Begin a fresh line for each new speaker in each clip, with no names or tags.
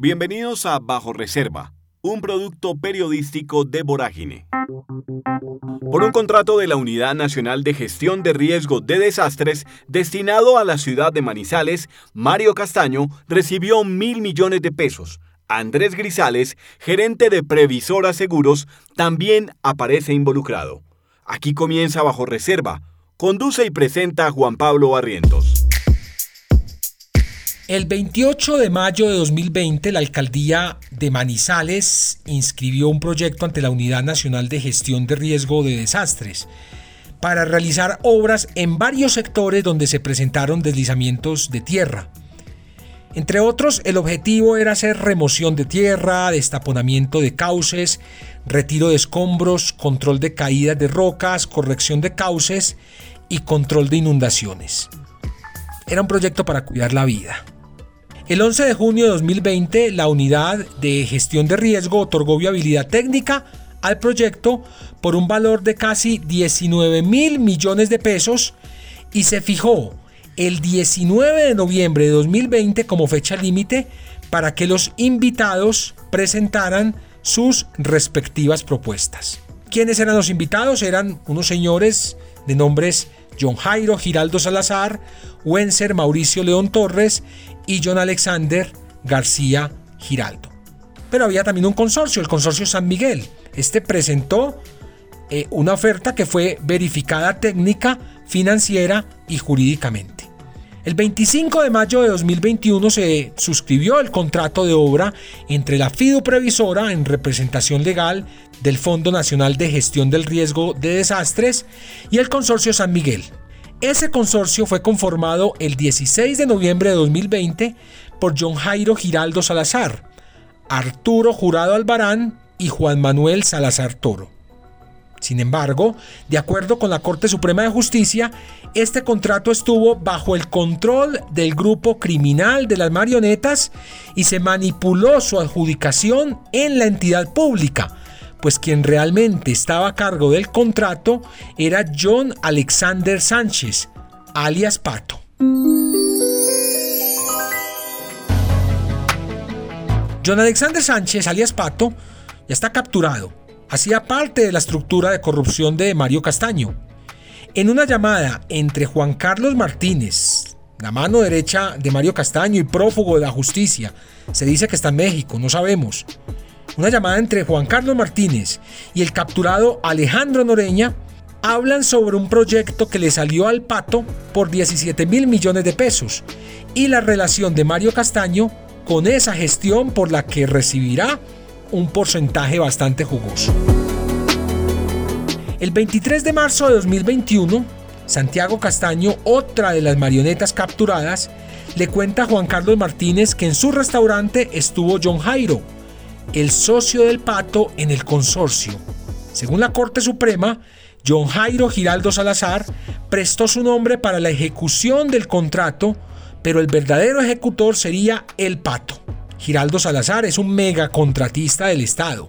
Bienvenidos a Bajo Reserva, un producto periodístico de Vorágine. Por un contrato de la Unidad Nacional de Gestión de Riesgo de Desastres destinado a la ciudad de Manizales, Mario Castaño recibió mil millones de pesos. Andrés Grisales, gerente de Previsora Seguros, también aparece involucrado. Aquí comienza Bajo Reserva. Conduce y presenta Juan Pablo Barrientos.
El 28 de mayo de 2020, la alcaldía de Manizales inscribió un proyecto ante la Unidad Nacional de Gestión de Riesgo de Desastres para realizar obras en varios sectores donde se presentaron deslizamientos de tierra. Entre otros, el objetivo era hacer remoción de tierra, destaponamiento de cauces, retiro de escombros, control de caídas de rocas, corrección de cauces y control de inundaciones. Era un proyecto para cuidar la vida. El 11 de junio de 2020, la unidad de gestión de riesgo otorgó viabilidad técnica al proyecto por un valor de casi 19 mil millones de pesos y se fijó el 19 de noviembre de 2020 como fecha límite para que los invitados presentaran sus respectivas propuestas. ¿Quiénes eran los invitados? Eran unos señores de nombres John Jairo Giraldo Salazar, Wencer Mauricio León Torres y John Alexander García Giraldo. Pero había también un consorcio, el consorcio San Miguel. Este presentó eh, una oferta que fue verificada técnica, financiera y jurídicamente. El 25 de mayo de 2021 se suscribió el contrato de obra entre la FIDU Previsora en representación legal del Fondo Nacional de Gestión del Riesgo de Desastres y el Consorcio San Miguel. Ese consorcio fue conformado el 16 de noviembre de 2020 por John Jairo Giraldo Salazar, Arturo Jurado Albarán y Juan Manuel Salazar Toro. Sin embargo, de acuerdo con la Corte Suprema de Justicia, este contrato estuvo bajo el control del grupo criminal de las marionetas y se manipuló su adjudicación en la entidad pública, pues quien realmente estaba a cargo del contrato era John Alexander Sánchez, alias Pato. John Alexander Sánchez, alias Pato, ya está capturado hacía parte de la estructura de corrupción de Mario Castaño. En una llamada entre Juan Carlos Martínez, la mano derecha de Mario Castaño y prófugo de la justicia, se dice que está en México, no sabemos. Una llamada entre Juan Carlos Martínez y el capturado Alejandro Noreña hablan sobre un proyecto que le salió al pato por 17 mil millones de pesos y la relación de Mario Castaño con esa gestión por la que recibirá un porcentaje bastante jugoso. El 23 de marzo de 2021, Santiago Castaño, otra de las marionetas capturadas, le cuenta a Juan Carlos Martínez que en su restaurante estuvo John Jairo, el socio del pato en el consorcio. Según la Corte Suprema, John Jairo Giraldo Salazar prestó su nombre para la ejecución del contrato, pero el verdadero ejecutor sería el pato. Giraldo Salazar es un mega contratista del Estado.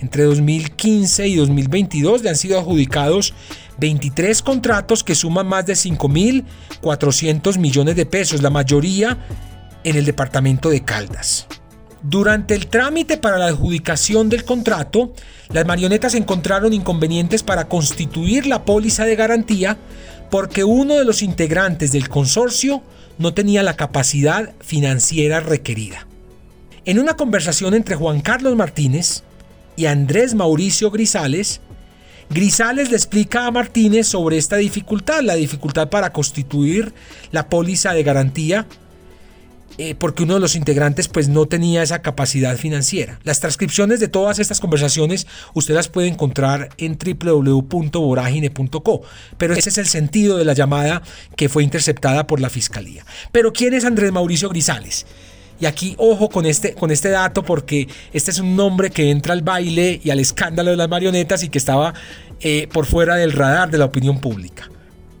Entre 2015 y 2022 le han sido adjudicados 23 contratos que suman más de 5.400 millones de pesos, la mayoría en el departamento de Caldas. Durante el trámite para la adjudicación del contrato, las marionetas encontraron inconvenientes para constituir la póliza de garantía porque uno de los integrantes del consorcio no tenía la capacidad financiera requerida. En una conversación entre Juan Carlos Martínez y Andrés Mauricio Grisales, Grisales le explica a Martínez sobre esta dificultad, la dificultad para constituir la póliza de garantía, eh, porque uno de los integrantes pues no tenía esa capacidad financiera. Las transcripciones de todas estas conversaciones usted las puede encontrar en www.voragine.co, pero ese es el sentido de la llamada que fue interceptada por la Fiscalía. Pero ¿quién es Andrés Mauricio Grisales? Y aquí, ojo con este, con este dato, porque este es un nombre que entra al baile y al escándalo de las marionetas y que estaba eh, por fuera del radar de la opinión pública.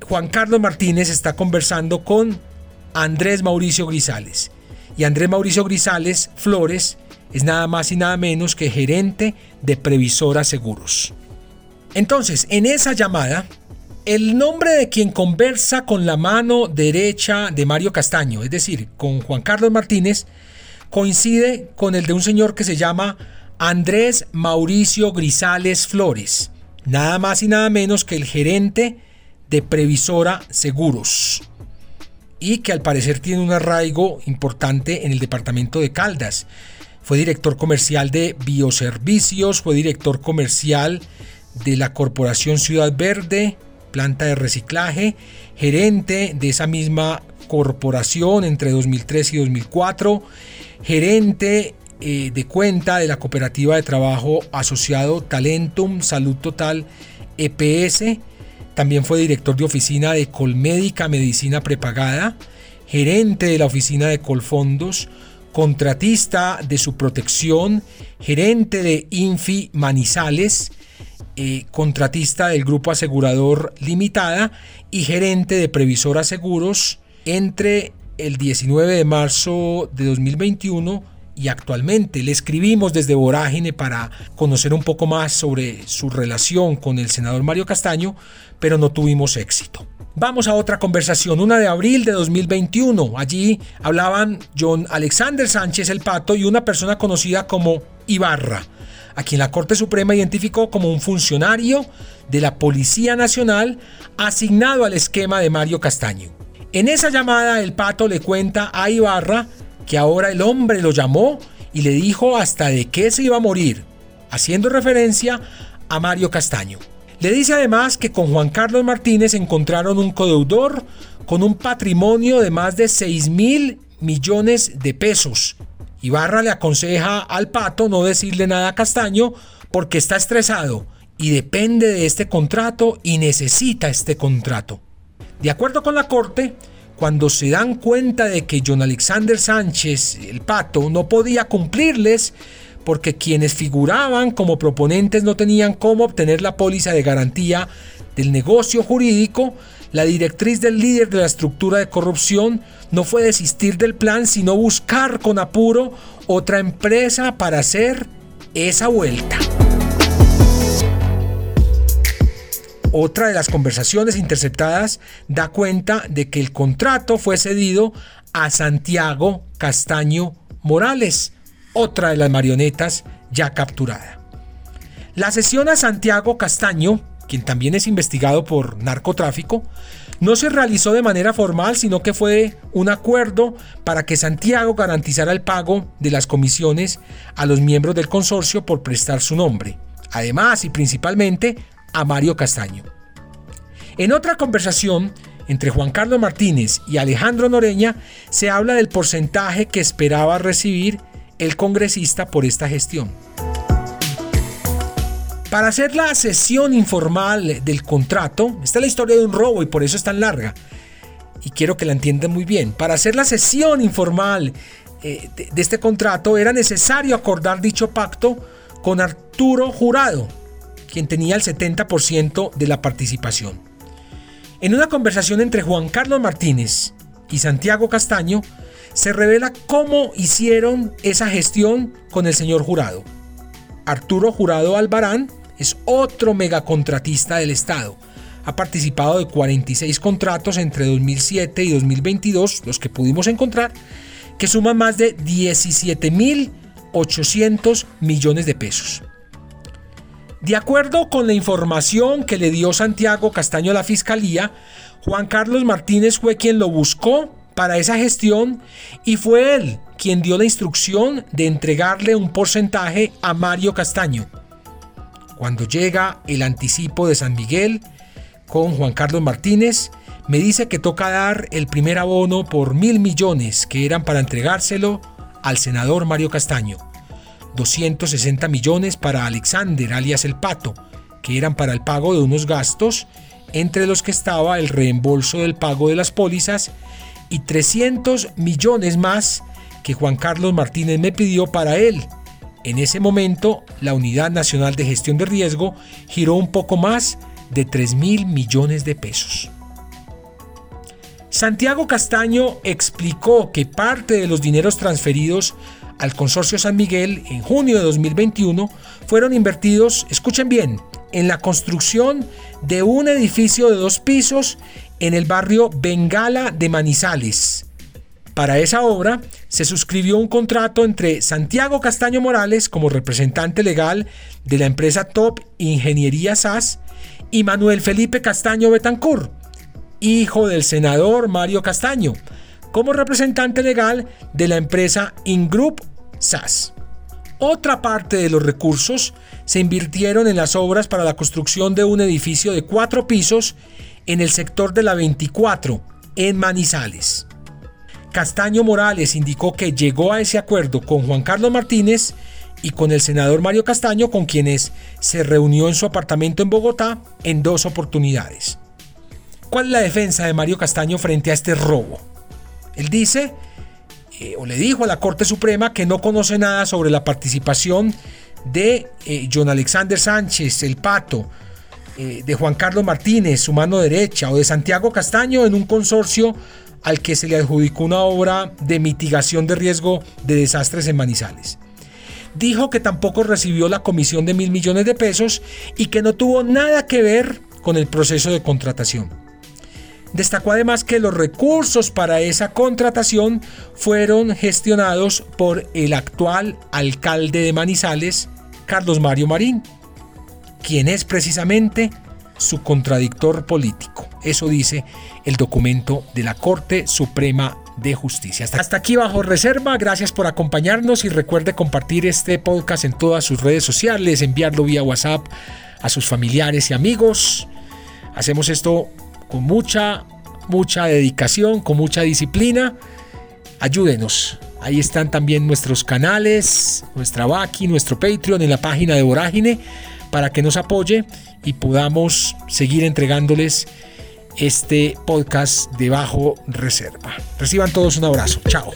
Juan Carlos Martínez está conversando con Andrés Mauricio Grisales. Y Andrés Mauricio Grisales Flores es nada más y nada menos que gerente de Previsora Seguros. Entonces, en esa llamada, el nombre de quien conversa con la mano derecha de Mario Castaño, es decir, con Juan Carlos Martínez, coincide con el de un señor que se llama Andrés Mauricio Grisales Flores, nada más y nada menos que el gerente de Previsora Seguros y que al parecer tiene un arraigo importante en el departamento de Caldas. Fue director comercial de Bioservicios, fue director comercial de la Corporación Ciudad Verde, planta de reciclaje, gerente de esa misma corporación entre 2003 y 2004, gerente eh, de cuenta de la cooperativa de trabajo asociado Talentum Salud Total EPS, también fue director de oficina de Colmédica Medicina Prepagada, gerente de la oficina de Colfondos, contratista de su protección, gerente de Infi Manizales, eh, contratista del Grupo Asegurador Limitada y gerente de Previsora Seguros. Entre el 19 de marzo de 2021 y actualmente. Le escribimos desde Vorágine para conocer un poco más sobre su relación con el senador Mario Castaño, pero no tuvimos éxito. Vamos a otra conversación, una de abril de 2021. Allí hablaban John Alexander Sánchez el Pato y una persona conocida como Ibarra, a quien la Corte Suprema identificó como un funcionario de la Policía Nacional asignado al esquema de Mario Castaño. En esa llamada el Pato le cuenta a Ibarra que ahora el hombre lo llamó y le dijo hasta de qué se iba a morir, haciendo referencia a Mario Castaño. Le dice además que con Juan Carlos Martínez encontraron un codeudor con un patrimonio de más de 6 mil millones de pesos. Ibarra le aconseja al pato no decirle nada a Castaño porque está estresado y depende de este contrato y necesita este contrato. De acuerdo con la corte, cuando se dan cuenta de que John Alexander Sánchez, el pato, no podía cumplirles, porque quienes figuraban como proponentes no tenían cómo obtener la póliza de garantía del negocio jurídico, la directriz del líder de la estructura de corrupción no fue desistir del plan, sino buscar con apuro otra empresa para hacer esa vuelta. Otra de las conversaciones interceptadas da cuenta de que el contrato fue cedido a Santiago Castaño Morales, otra de las marionetas ya capturada. La sesión a Santiago Castaño, quien también es investigado por narcotráfico, no se realizó de manera formal, sino que fue un acuerdo para que Santiago garantizara el pago de las comisiones a los miembros del consorcio por prestar su nombre, además y principalmente a Mario Castaño. En otra conversación entre Juan Carlos Martínez y Alejandro Noreña se habla del porcentaje que esperaba recibir el congresista por esta gestión. Para hacer la sesión informal del contrato, esta es la historia de un robo y por eso es tan larga, y quiero que la entiendan muy bien, para hacer la sesión informal eh, de, de este contrato era necesario acordar dicho pacto con Arturo Jurado, quien tenía el 70% de la participación. En una conversación entre Juan Carlos Martínez y Santiago Castaño, se revela cómo hicieron esa gestión con el señor Jurado. Arturo Jurado Albarán es otro megacontratista del Estado. Ha participado de 46 contratos entre 2007 y 2022, los que pudimos encontrar, que suman más de 17.800 millones de pesos. De acuerdo con la información que le dio Santiago Castaño a la Fiscalía, Juan Carlos Martínez fue quien lo buscó para esa gestión y fue él quien dio la instrucción de entregarle un porcentaje a Mario Castaño. Cuando llega el anticipo de San Miguel con Juan Carlos Martínez, me dice que toca dar el primer abono por mil millones que eran para entregárselo al senador Mario Castaño. 260 millones para Alexander, alias el Pato, que eran para el pago de unos gastos, entre los que estaba el reembolso del pago de las pólizas y 300 millones más que Juan Carlos Martínez me pidió para él. En ese momento, la Unidad Nacional de Gestión de Riesgo giró un poco más de 3 mil millones de pesos. Santiago Castaño explicó que parte de los dineros transferidos al Consorcio San Miguel en junio de 2021 fueron invertidos, escuchen bien, en la construcción de un edificio de dos pisos en el barrio Bengala de Manizales, Para esa obra se suscribió un contrato entre Santiago Castaño Morales como representante legal de la empresa Top Ingeniería SAS y Manuel Felipe Castaño Betancur, hijo del senador Mario Castaño, como representante legal de la empresa Ingroup SAS. Otra parte de los recursos se invirtieron en las obras para la construcción de un edificio de cuatro pisos en el sector de la 24, en Manizales. Castaño Morales indicó que llegó a ese acuerdo con Juan Carlos Martínez y con el senador Mario Castaño, con quienes se reunió en su apartamento en Bogotá en dos oportunidades. ¿Cuál es la defensa de Mario Castaño frente a este robo? Él dice, eh, o le dijo a la Corte Suprema que no conoce nada sobre la participación de eh, John Alexander Sánchez, el Pato, eh, de Juan Carlos Martínez, su mano derecha, o de Santiago Castaño en un consorcio al que se le adjudicó una obra de mitigación de riesgo de desastres en Manizales. Dijo que tampoco recibió la comisión de mil millones de pesos y que no tuvo nada que ver con el proceso de contratación. Destacó además que los recursos para esa contratación fueron gestionados por el actual alcalde de Manizales, Carlos Mario Marín, quien es precisamente su contradictor político. Eso dice el documento de la Corte Suprema de Justicia. Hasta, aquí bajo reserva, gracias por acompañarnos y recuerde compartir este podcast en todas sus redes sociales, enviarlo vía WhatsApp a sus familiares y amigos. Hacemos esto con mucha, mucha dedicación, con mucha disciplina. Ayúdenos. Ahí están también nuestros canales, nuestra Baki, nuestro Patreon en la página de Vorágine para que nos apoye y podamos seguir entregándoles este podcast de bajo reserva. Reciban todos un abrazo. Chao.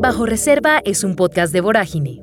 Bajo Reserva es un podcast de Vorágine,